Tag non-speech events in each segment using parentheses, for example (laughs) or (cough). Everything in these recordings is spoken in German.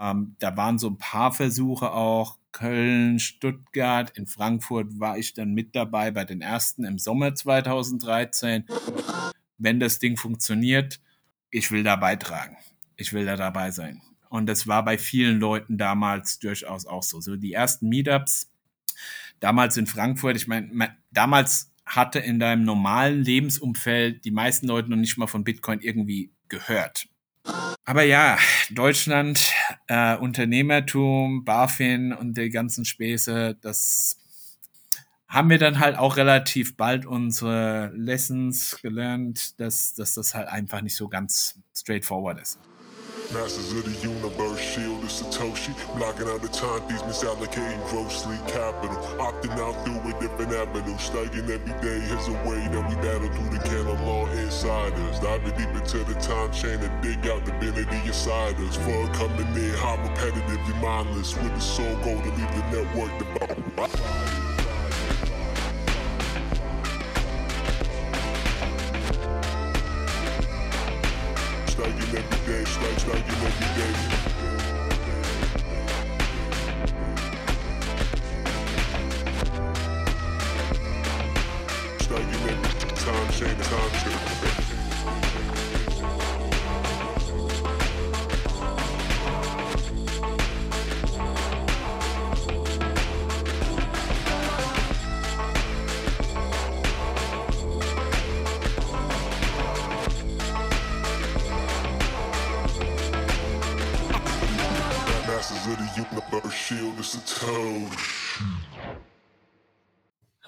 Ähm, da waren so ein paar Versuche auch. Köln, Stuttgart, in Frankfurt war ich dann mit dabei bei den ersten im Sommer 2013. Wenn das Ding funktioniert, ich will da beitragen. Ich will da dabei sein. Und das war bei vielen Leuten damals durchaus auch so. So die ersten Meetups, damals in Frankfurt, ich meine, damals hatte in deinem normalen Lebensumfeld die meisten Leute noch nicht mal von Bitcoin irgendwie gehört. Aber ja, Deutschland, äh, Unternehmertum, BaFin und die ganzen Späße, das haben wir dann halt auch relativ bald unsere Lessons gelernt, dass, dass das halt einfach nicht so ganz straightforward ist. Masters of the universe, shield is Satoshi. Blocking out the time thieves, misallocating grossly capital. Opting out through a different avenue. Studying every day is a way that we battle through the canon law insiders. Diving deep into the time chain and dig out divinity inside us. For coming in, how repetitive, mindless. With the soul goal to leave the network stacks, now you know me, baby. You know me, time chain, time chain,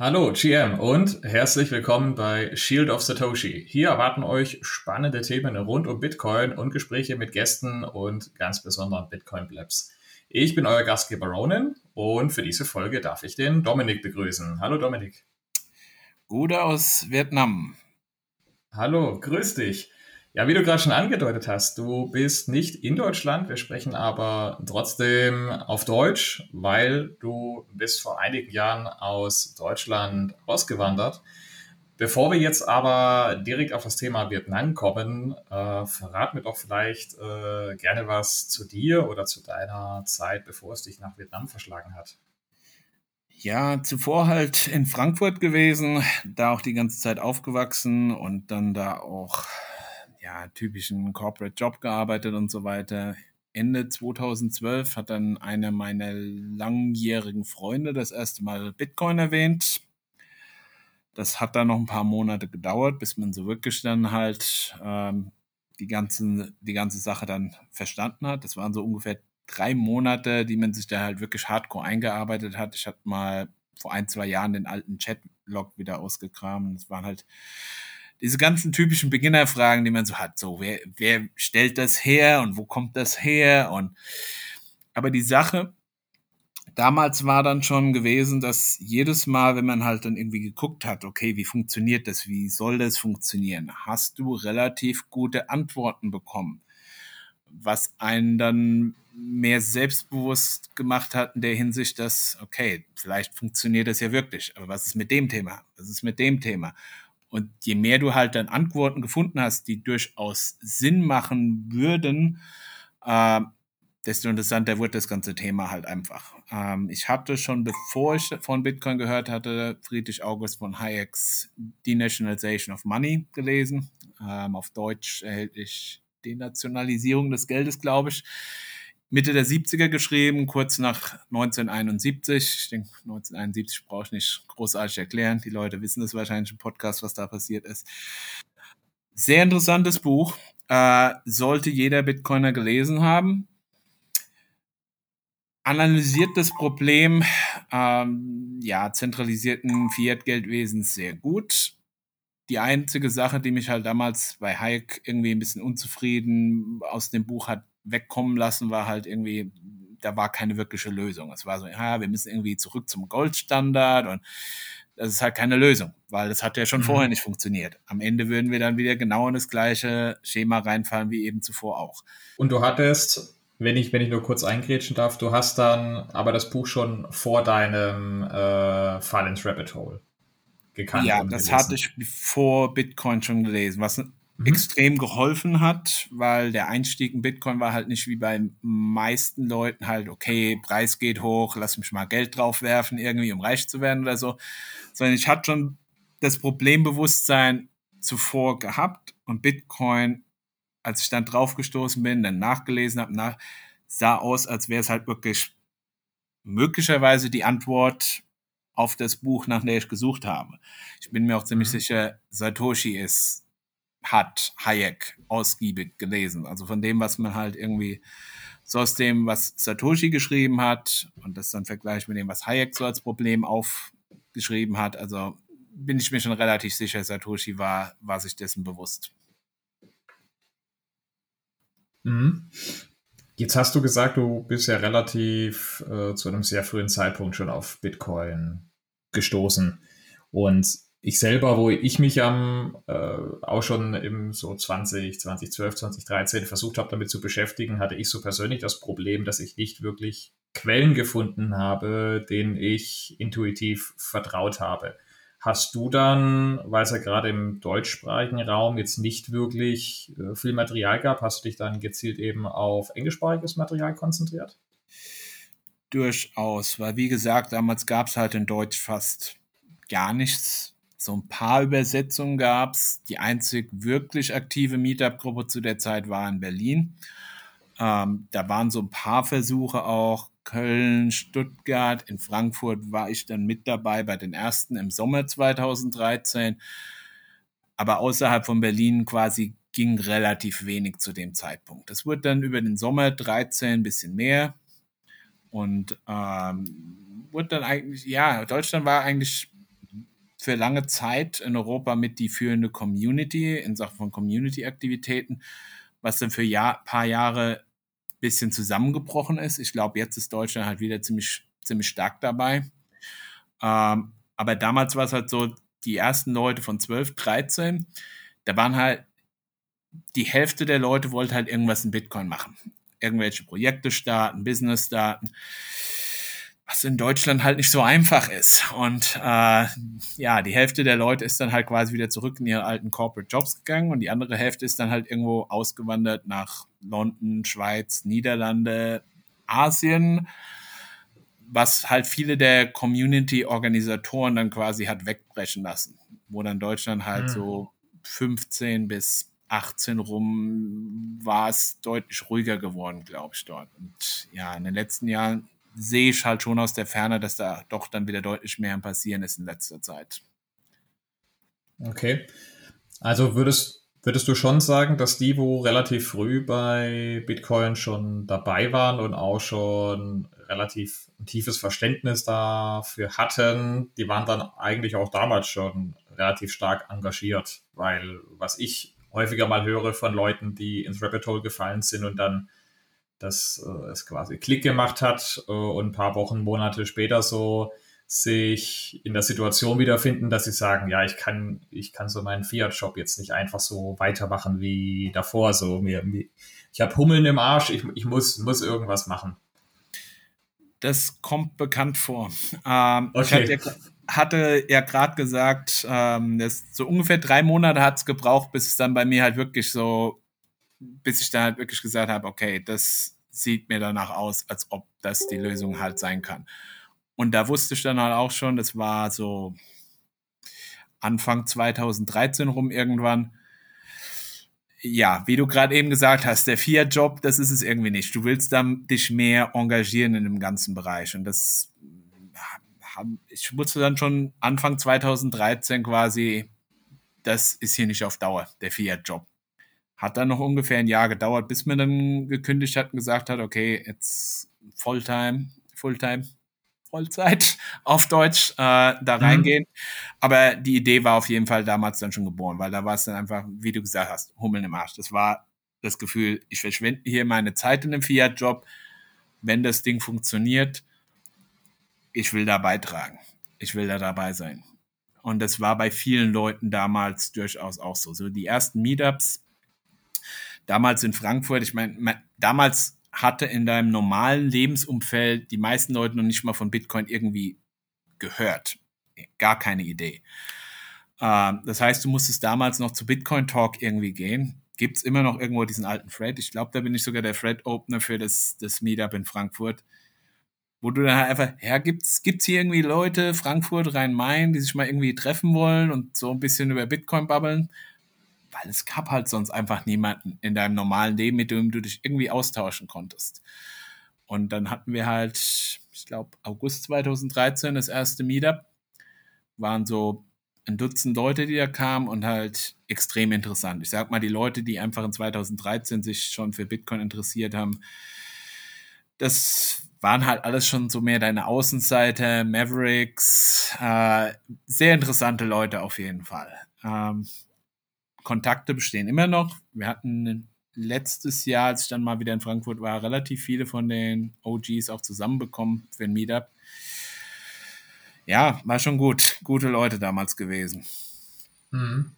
Hallo GM und herzlich willkommen bei Shield of Satoshi. Hier erwarten euch spannende Themen rund um Bitcoin und Gespräche mit Gästen und ganz besonderen Bitcoin-Blabs. Ich bin euer Gastgeber Ronan und für diese Folge darf ich den Dominik begrüßen. Hallo Dominik. Gute aus Vietnam. Hallo, grüß dich. Ja, wie du gerade schon angedeutet hast, du bist nicht in Deutschland, wir sprechen aber trotzdem auf Deutsch, weil du bist vor einigen Jahren aus Deutschland ausgewandert. Bevor wir jetzt aber direkt auf das Thema Vietnam kommen, äh, verrat mir doch vielleicht äh, gerne was zu dir oder zu deiner Zeit, bevor es dich nach Vietnam verschlagen hat. Ja, zuvor halt in Frankfurt gewesen, da auch die ganze Zeit aufgewachsen und dann da auch ja, typischen Corporate Job gearbeitet und so weiter. Ende 2012 hat dann einer meiner langjährigen Freunde das erste Mal Bitcoin erwähnt. Das hat dann noch ein paar Monate gedauert, bis man so wirklich dann halt ähm, die, ganzen, die ganze Sache dann verstanden hat. Das waren so ungefähr drei Monate, die man sich da halt wirklich hardcore eingearbeitet hat. Ich hatte mal vor ein, zwei Jahren den alten Chatlog wieder ausgekramt. Das waren halt diese ganzen typischen Beginnerfragen, die man so hat. So, wer, wer stellt das her und wo kommt das her? Und aber die Sache damals war dann schon gewesen, dass jedes Mal, wenn man halt dann irgendwie geguckt hat, okay, wie funktioniert das, wie soll das funktionieren, hast du relativ gute Antworten bekommen, was einen dann mehr selbstbewusst gemacht hat in der Hinsicht, dass, okay, vielleicht funktioniert das ja wirklich, aber was ist mit dem Thema? Was ist mit dem Thema? Und je mehr du halt dann Antworten gefunden hast, die durchaus Sinn machen würden, äh, desto interessanter wird das ganze Thema halt einfach. Ähm, ich hatte schon, bevor ich von Bitcoin gehört hatte, Friedrich August von Hayeks Denationalization of Money gelesen. Ähm, auf Deutsch erhältlich Denationalisierung des Geldes, glaube ich. Mitte der 70er geschrieben, kurz nach 1971. Ich denke, 1971 brauche ich nicht großartig erklären. Die Leute wissen es wahrscheinlich im Podcast, was da passiert ist. Sehr interessantes Buch. Äh, sollte jeder Bitcoiner gelesen haben. Analysiert das Problem ähm, ja, zentralisierten Fiat-Geldwesens sehr gut. Die einzige Sache, die mich halt damals bei Hayek irgendwie ein bisschen unzufrieden aus dem Buch hat wegkommen lassen, war halt irgendwie, da war keine wirkliche Lösung. Es war so, ja, wir müssen irgendwie zurück zum Goldstandard und das ist halt keine Lösung, weil das hat ja schon mhm. vorher nicht funktioniert. Am Ende würden wir dann wieder genau in das gleiche Schema reinfallen wie eben zuvor auch. Und du hattest, wenn ich, wenn ich nur kurz eingrätschen darf, du hast dann aber das Buch schon vor deinem äh, Fall ins Rabbit Hole gekannt. Ja, das gelesen. hatte ich vor Bitcoin schon gelesen. Was mhm. extrem geholfen hat, weil der Einstieg in Bitcoin war halt nicht wie bei meisten Leuten halt, okay, Preis geht hoch, lass mich mal Geld drauf werfen, irgendwie, um reich zu werden oder so, sondern ich hatte schon das Problembewusstsein zuvor gehabt und Bitcoin, als ich dann draufgestoßen bin, dann nachgelesen habe, nach, sah aus, als wäre es halt wirklich möglicherweise die Antwort auf das Buch, nach der ich gesucht habe. Ich bin mir auch ziemlich mhm. sicher, Satoshi ist, hat Hayek ausgiebig gelesen. Also von dem, was man halt irgendwie so aus dem, was Satoshi geschrieben hat und das dann vergleicht mit dem, was Hayek so als Problem aufgeschrieben hat. Also bin ich mir schon relativ sicher, Satoshi war, war sich dessen bewusst. Mhm. Jetzt hast du gesagt, du bist ja relativ äh, zu einem sehr frühen Zeitpunkt schon auf Bitcoin gestoßen. Und ich selber, wo ich mich am äh, auch schon im so 20, 2012, 2013 versucht habe, damit zu beschäftigen, hatte ich so persönlich das Problem, dass ich nicht wirklich Quellen gefunden habe, denen ich intuitiv vertraut habe. Hast du dann, weil es ja gerade im deutschsprachigen Raum jetzt nicht wirklich äh, viel Material gab, hast du dich dann gezielt eben auf englischsprachiges Material konzentriert? Durchaus, weil wie gesagt, damals gab es halt in Deutsch fast gar nichts. So ein paar Übersetzungen gab es. Die einzig wirklich aktive Meetup-Gruppe zu der Zeit war in Berlin. Ähm, da waren so ein paar Versuche auch Köln, Stuttgart, in Frankfurt war ich dann mit dabei bei den ersten im Sommer 2013. Aber außerhalb von Berlin quasi ging relativ wenig zu dem Zeitpunkt. Das wurde dann über den Sommer 13 ein bisschen mehr. Und ähm, wurde dann eigentlich, ja, Deutschland war eigentlich für lange Zeit in Europa mit die führende Community in Sachen von Community-Aktivitäten, was dann für ein paar Jahre bisschen zusammengebrochen ist. Ich glaube, jetzt ist Deutschland halt wieder ziemlich, ziemlich stark dabei. Ähm, aber damals war es halt so, die ersten Leute von 12, 13, da waren halt, die Hälfte der Leute wollte halt irgendwas in Bitcoin machen. Irgendwelche Projekte starten, Business starten was in Deutschland halt nicht so einfach ist. Und äh, ja, die Hälfte der Leute ist dann halt quasi wieder zurück in ihre alten Corporate Jobs gegangen und die andere Hälfte ist dann halt irgendwo ausgewandert nach London, Schweiz, Niederlande, Asien, was halt viele der Community-Organisatoren dann quasi hat wegbrechen lassen, wo dann Deutschland halt mhm. so 15 bis 18 rum war es deutlich ruhiger geworden, glaube ich, dort. Und ja, in den letzten Jahren sehe ich halt schon aus der Ferne, dass da doch dann wieder deutlich mehr Passieren ist in letzter Zeit. Okay. Also würdest, würdest du schon sagen, dass die, wo relativ früh bei Bitcoin schon dabei waren und auch schon relativ tiefes Verständnis dafür hatten, die waren dann eigentlich auch damals schon relativ stark engagiert, weil was ich häufiger mal höre von Leuten, die ins Rabbit Hole gefallen sind und dann dass äh, es quasi Klick gemacht hat äh, und ein paar Wochen, Monate später so sich in der Situation wiederfinden, dass sie sagen, ja, ich kann, ich kann so meinen Fiat-Shop jetzt nicht einfach so weitermachen wie davor. So mir, ich habe Hummeln im Arsch, ich, ich muss, muss irgendwas machen. Das kommt bekannt vor. Ähm, okay. Ich hatte, hatte ja gerade gesagt, ähm, so ungefähr drei Monate hat es gebraucht, bis es dann bei mir halt wirklich so bis ich dann halt wirklich gesagt habe, okay, das sieht mir danach aus, als ob das die Lösung halt sein kann. Und da wusste ich dann halt auch schon, das war so Anfang 2013 rum irgendwann. Ja, wie du gerade eben gesagt hast, der Fiat-Job, das ist es irgendwie nicht. Du willst dann dich mehr engagieren in dem ganzen Bereich. Und das, ich wusste dann schon Anfang 2013 quasi, das ist hier nicht auf Dauer, der Fiat-Job. Hat dann noch ungefähr ein Jahr gedauert, bis man dann gekündigt hat und gesagt hat, okay, jetzt Fulltime, Fulltime, Vollzeit (laughs) auf Deutsch äh, da mhm. reingehen. Aber die Idee war auf jeden Fall damals dann schon geboren, weil da war es dann einfach, wie du gesagt hast, Hummeln im Arsch. Das war das Gefühl, ich verschwende hier meine Zeit in einem Fiat-Job. Wenn das Ding funktioniert, ich will da beitragen. Ich will da dabei sein. Und das war bei vielen Leuten damals durchaus auch so. So die ersten Meetups, damals in Frankfurt, ich meine, damals hatte in deinem normalen Lebensumfeld die meisten Leute noch nicht mal von Bitcoin irgendwie gehört. Gar keine Idee. Äh, das heißt, du musstest damals noch zu Bitcoin Talk irgendwie gehen. Gibt es immer noch irgendwo diesen alten Thread? Ich glaube, da bin ich sogar der Thread-Opener für das, das Meetup in Frankfurt. Wo du dann einfach, ja, gibt's, gibt's hier irgendwie Leute, Frankfurt, Rhein-Main, die sich mal irgendwie treffen wollen und so ein bisschen über Bitcoin babbeln? Weil es gab halt sonst einfach niemanden in deinem normalen Leben, mit dem du dich irgendwie austauschen konntest. Und dann hatten wir halt, ich glaube, August 2013 das erste Meetup. Waren so ein Dutzend Leute, die da kamen und halt extrem interessant. Ich sag mal, die Leute, die einfach in 2013 sich schon für Bitcoin interessiert haben, das waren halt alles schon so mehr deine Außenseite, Mavericks, äh, sehr interessante Leute auf jeden Fall. Ähm, Kontakte bestehen immer noch. Wir hatten letztes Jahr, als ich dann mal wieder in Frankfurt war, relativ viele von den OGs auch zusammenbekommen für ein Meetup ja, war schon gut. Gute Leute damals gewesen. Mhm.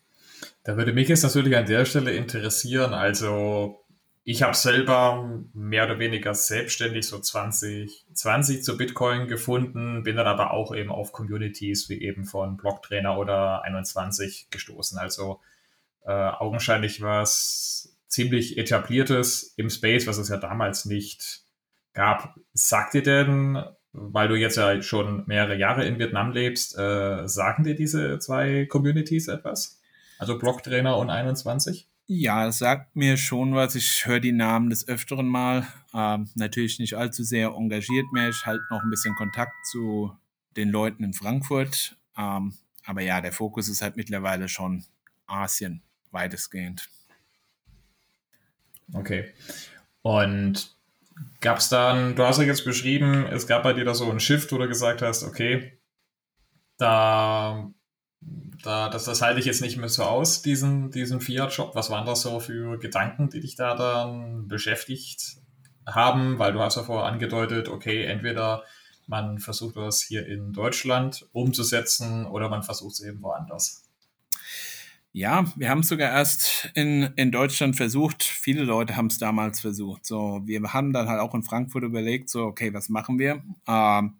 Da würde mich jetzt natürlich an der Stelle interessieren. Also, ich habe selber mehr oder weniger selbstständig so 2020 zu Bitcoin gefunden, bin dann aber auch eben auf Communities wie eben von Blocktrainer oder 21 gestoßen. Also, äh, augenscheinlich was ziemlich etabliertes im Space, was es ja damals nicht gab. Sagt ihr denn weil du jetzt ja schon mehrere Jahre in Vietnam lebst, äh, sagen dir diese zwei Communities etwas? Also Blocktrainer und 21? Ja, das sagt mir schon was. Ich höre die Namen des Öfteren mal. Ähm, natürlich nicht allzu sehr engagiert mehr. Ich halte noch ein bisschen Kontakt zu den Leuten in Frankfurt. Ähm, aber ja, der Fokus ist halt mittlerweile schon Asien weitestgehend. Okay. Und Gab es dann, du hast ja jetzt beschrieben, es gab bei dir da so ein Shift, wo du gesagt hast, okay, da, da das, das halte ich jetzt nicht mehr so aus, diesen, diesen Fiat-Job. Was waren das so für Gedanken, die dich da dann beschäftigt haben? Weil du hast ja vorher angedeutet, okay, entweder man versucht das hier in Deutschland umzusetzen oder man versucht es eben woanders. Ja, wir haben es sogar erst in, in Deutschland versucht. Viele Leute haben es damals versucht. So, wir haben dann halt auch in Frankfurt überlegt, so, okay, was machen wir? Ähm,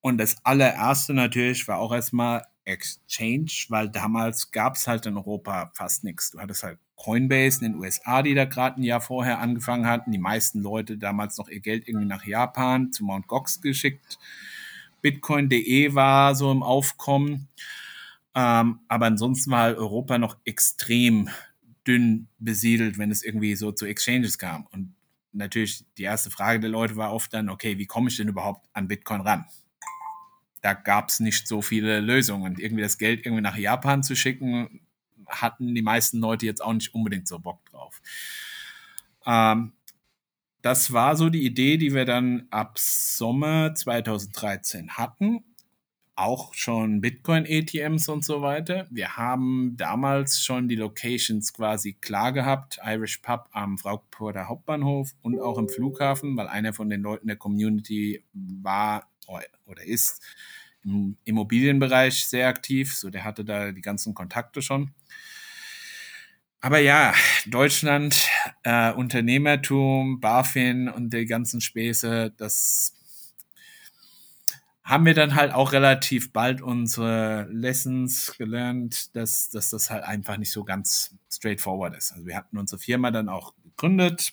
und das allererste natürlich war auch erstmal Exchange, weil damals gab es halt in Europa fast nichts. Du hattest halt Coinbase in den USA, die da gerade ein Jahr vorher angefangen hatten. Die meisten Leute damals noch ihr Geld irgendwie nach Japan zu Mt. Gox geschickt. Bitcoin.de war so im Aufkommen. Ähm, aber ansonsten war halt Europa noch extrem dünn besiedelt, wenn es irgendwie so zu Exchanges kam. Und natürlich die erste Frage der Leute war oft dann, okay, wie komme ich denn überhaupt an Bitcoin ran? Da gab es nicht so viele Lösungen. Und irgendwie das Geld irgendwie nach Japan zu schicken, hatten die meisten Leute jetzt auch nicht unbedingt so Bock drauf. Ähm, das war so die Idee, die wir dann ab Sommer 2013 hatten auch schon Bitcoin-ATMs und so weiter. Wir haben damals schon die Locations quasi klar gehabt. Irish Pub am Frankfurter Hauptbahnhof und auch im Flughafen, weil einer von den Leuten der Community war oder ist im Immobilienbereich sehr aktiv. So, der hatte da die ganzen Kontakte schon. Aber ja, Deutschland, äh, Unternehmertum, BaFin und die ganzen Späße, das haben wir dann halt auch relativ bald unsere Lessons gelernt, dass, dass das halt einfach nicht so ganz straightforward ist. Also wir hatten unsere Firma dann auch gegründet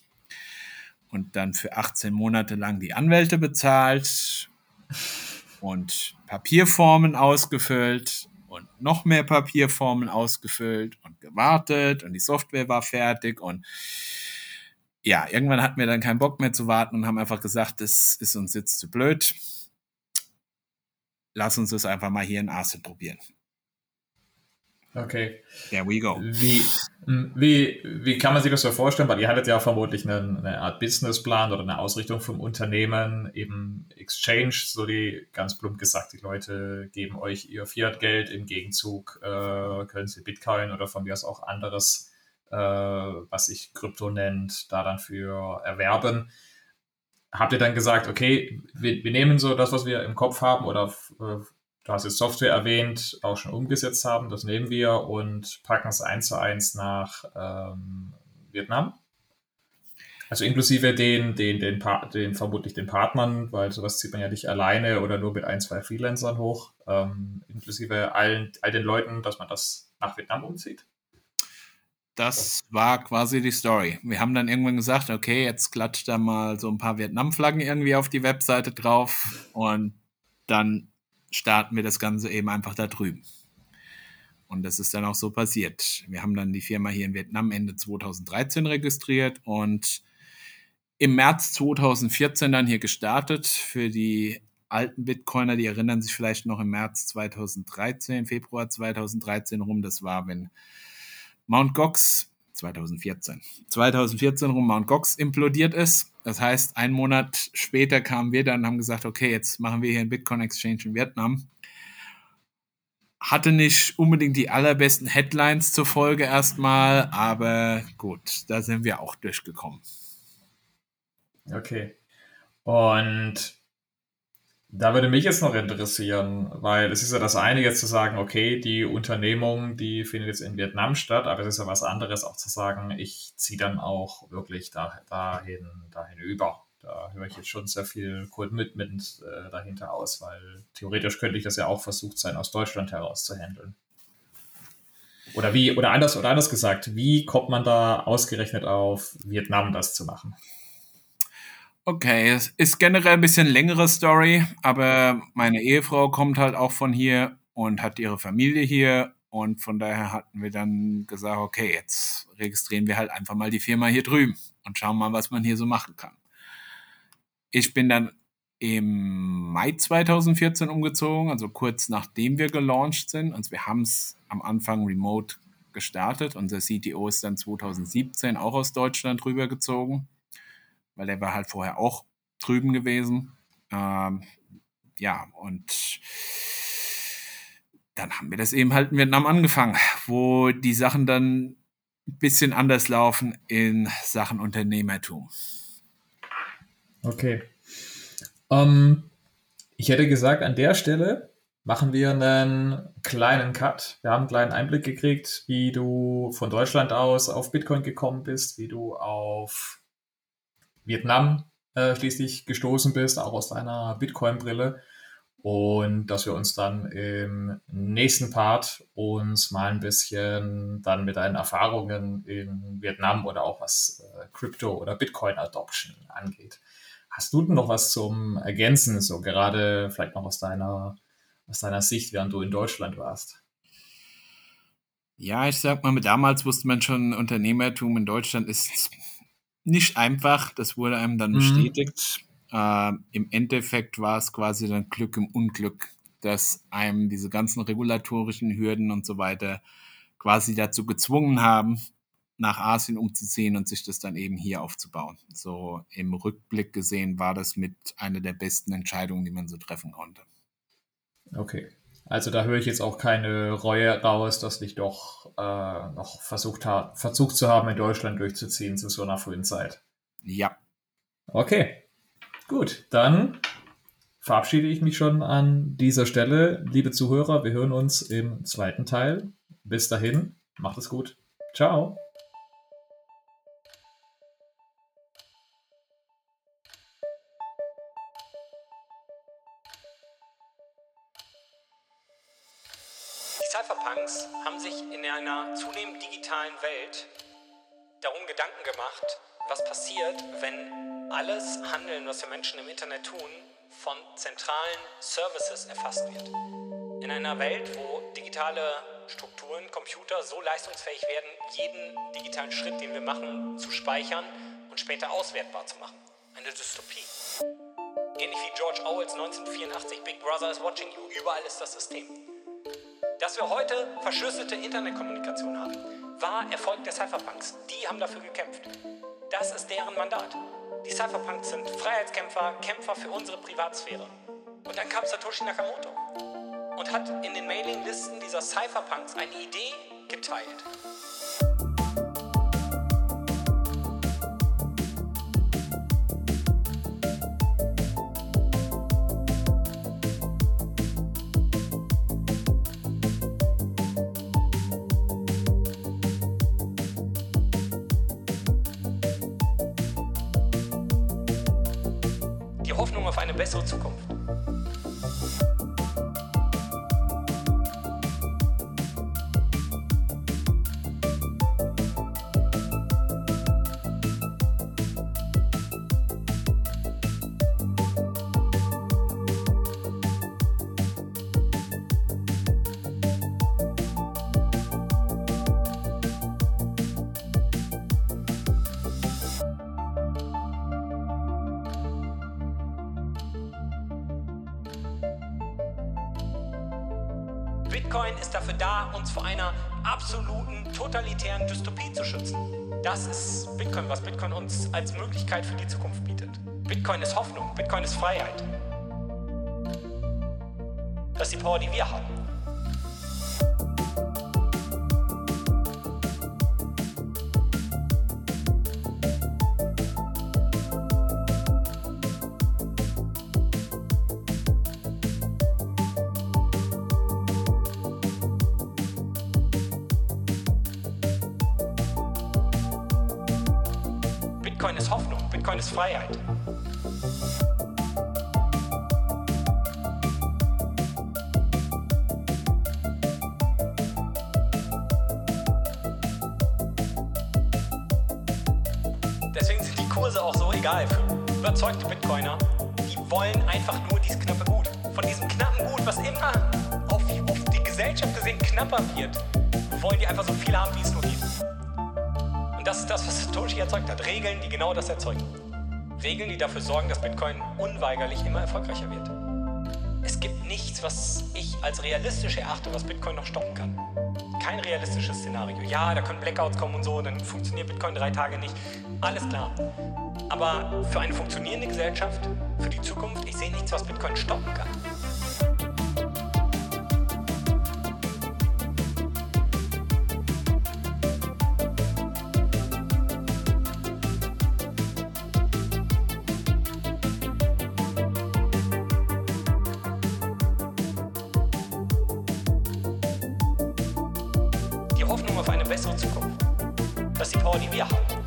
und dann für 18 Monate lang die Anwälte bezahlt und Papierformen ausgefüllt und noch mehr Papierformen ausgefüllt und gewartet und die Software war fertig und ja, irgendwann hatten wir dann keinen Bock mehr zu warten und haben einfach gesagt, das ist uns jetzt zu blöd lass uns das einfach mal hier in Asien probieren. Okay. There we go. Wie, wie, wie kann man sich das so vorstellen? Weil ihr hattet ja vermutlich eine, eine Art Businessplan oder eine Ausrichtung vom Unternehmen, eben Exchange, so die ganz plump gesagt, die Leute geben euch ihr Fiat-Geld, im Gegenzug äh, können sie Bitcoin oder von mir aus auch anderes, äh, was sich Krypto nennt, da dann für erwerben habt ihr dann gesagt, okay, wir, wir, nehmen so das, was wir im Kopf haben oder äh, du hast jetzt Software erwähnt, auch schon umgesetzt haben, das nehmen wir und packen es eins zu eins nach ähm, Vietnam? Also inklusive den, den, den, den, vermutlich den Partnern, weil sowas zieht man ja nicht alleine oder nur mit ein, zwei Freelancern hoch, ähm, inklusive allen, all den Leuten, dass man das nach Vietnam umzieht. Das war quasi die Story. Wir haben dann irgendwann gesagt, okay, jetzt klatscht da mal so ein paar Vietnam-Flaggen irgendwie auf die Webseite drauf und dann starten wir das Ganze eben einfach da drüben. Und das ist dann auch so passiert. Wir haben dann die Firma hier in Vietnam Ende 2013 registriert und im März 2014 dann hier gestartet. Für die alten Bitcoiner, die erinnern sich vielleicht noch im März 2013, Februar 2013 rum. Das war, wenn Mount Gox 2014. 2014 rum Mount Gox implodiert ist. Das heißt, einen Monat später kamen wir dann und haben gesagt, okay, jetzt machen wir hier einen Bitcoin Exchange in Vietnam. Hatte nicht unbedingt die allerbesten Headlines zur Folge erstmal, aber gut, da sind wir auch durchgekommen. Okay. Und da würde mich jetzt noch interessieren, weil es ist ja das eine, jetzt zu sagen, okay, die Unternehmung, die findet jetzt in Vietnam statt, aber es ist ja was anderes auch zu sagen, ich ziehe dann auch wirklich da, dahin, dahin über. Da höre ich jetzt schon sehr viel Commitment äh, dahinter aus, weil theoretisch könnte ich das ja auch versucht sein, aus Deutschland heraus zu handeln. Oder wie, oder anders, oder anders gesagt, wie kommt man da ausgerechnet auf Vietnam das zu machen? Okay, es ist generell ein bisschen längere Story, aber meine Ehefrau kommt halt auch von hier und hat ihre Familie hier und von daher hatten wir dann gesagt, okay, jetzt registrieren wir halt einfach mal die Firma hier drüben und schauen mal, was man hier so machen kann. Ich bin dann im Mai 2014 umgezogen, also kurz nachdem wir gelauncht sind. Also wir haben es am Anfang remote gestartet. Unser CTO ist dann 2017 auch aus Deutschland rübergezogen weil der war halt vorher auch drüben gewesen. Ähm, ja, und dann haben wir das eben halt in Vietnam angefangen, wo die Sachen dann ein bisschen anders laufen in Sachen Unternehmertum. Okay. Ähm, ich hätte gesagt, an der Stelle machen wir einen kleinen Cut. Wir haben einen kleinen Einblick gekriegt, wie du von Deutschland aus auf Bitcoin gekommen bist, wie du auf Vietnam äh, schließlich gestoßen bist, auch aus deiner Bitcoin-Brille. Und dass wir uns dann im nächsten Part uns mal ein bisschen dann mit deinen Erfahrungen in Vietnam oder auch was äh, Crypto oder Bitcoin Adoption angeht. Hast du denn noch was zum Ergänzen, so gerade vielleicht noch aus deiner, aus deiner Sicht, während du in Deutschland warst? Ja, ich sag mal, damals wusste man schon, Unternehmertum in Deutschland ist nicht einfach, das wurde einem dann mhm. bestätigt. Äh, Im Endeffekt war es quasi dann Glück im Unglück, dass einem diese ganzen regulatorischen Hürden und so weiter quasi dazu gezwungen haben, nach Asien umzuziehen und sich das dann eben hier aufzubauen. So im Rückblick gesehen war das mit einer der besten Entscheidungen, die man so treffen konnte. Okay. Also da höre ich jetzt auch keine Reue raus, dass ich doch äh, noch versucht, ha versucht zu haben, in Deutschland durchzuziehen zu so einer frühen Zeit. Ja. Okay. Gut, dann verabschiede ich mich schon an dieser Stelle. Liebe Zuhörer, wir hören uns im zweiten Teil. Bis dahin, macht es gut. Ciao. Digitalen Welt darum Gedanken gemacht, was passiert, wenn alles Handeln, was wir Menschen im Internet tun, von zentralen Services erfasst wird. In einer Welt, wo digitale Strukturen, Computer so leistungsfähig werden, jeden digitalen Schritt, den wir machen, zu speichern und später auswertbar zu machen. Eine Dystopie. Ähnlich wie George Orwells 1984, Big Brother is watching you. Überall ist das System. Dass wir heute verschlüsselte Internetkommunikation haben, war Erfolg der Cypherpunks. Die haben dafür gekämpft. Das ist deren Mandat. Die Cypherpunks sind Freiheitskämpfer, Kämpfer für unsere Privatsphäre. Und dann kam Satoshi Nakamoto und hat in den Mailinglisten dieser Cypherpunks eine Idee geteilt. Bitcoin ist dafür da, uns vor einer absoluten totalitären Dystopie zu schützen. Das ist Bitcoin, was Bitcoin uns als Möglichkeit für die Zukunft bietet. Bitcoin ist Hoffnung, Bitcoin ist Freiheit. Das ist die Power, die wir haben. Freiheit. Deswegen sind die Kurse auch so egal für überzeugte Bitcoiner. Die wollen einfach nur dieses knappe Gut. Von diesem knappen Gut, was immer auf, auf die Gesellschaft gesehen knapper wird, wollen die einfach so viel haben, wie es nur geht. Und das ist das, was Satoshi erzeugt hat. Regeln, die genau das erzeugen. Regeln, die dafür sorgen, dass Bitcoin unweigerlich immer erfolgreicher wird. Es gibt nichts, was ich als realistisch erachte, was Bitcoin noch stoppen kann. Kein realistisches Szenario. Ja, da können Blackouts kommen und so, dann funktioniert Bitcoin drei Tage nicht. Alles klar. Aber für eine funktionierende Gesellschaft, für die Zukunft, ich sehe nichts, was Bitcoin stoppen kann. Hoffnung auf eine bessere Zukunft. Das ist die Power, die wir haben.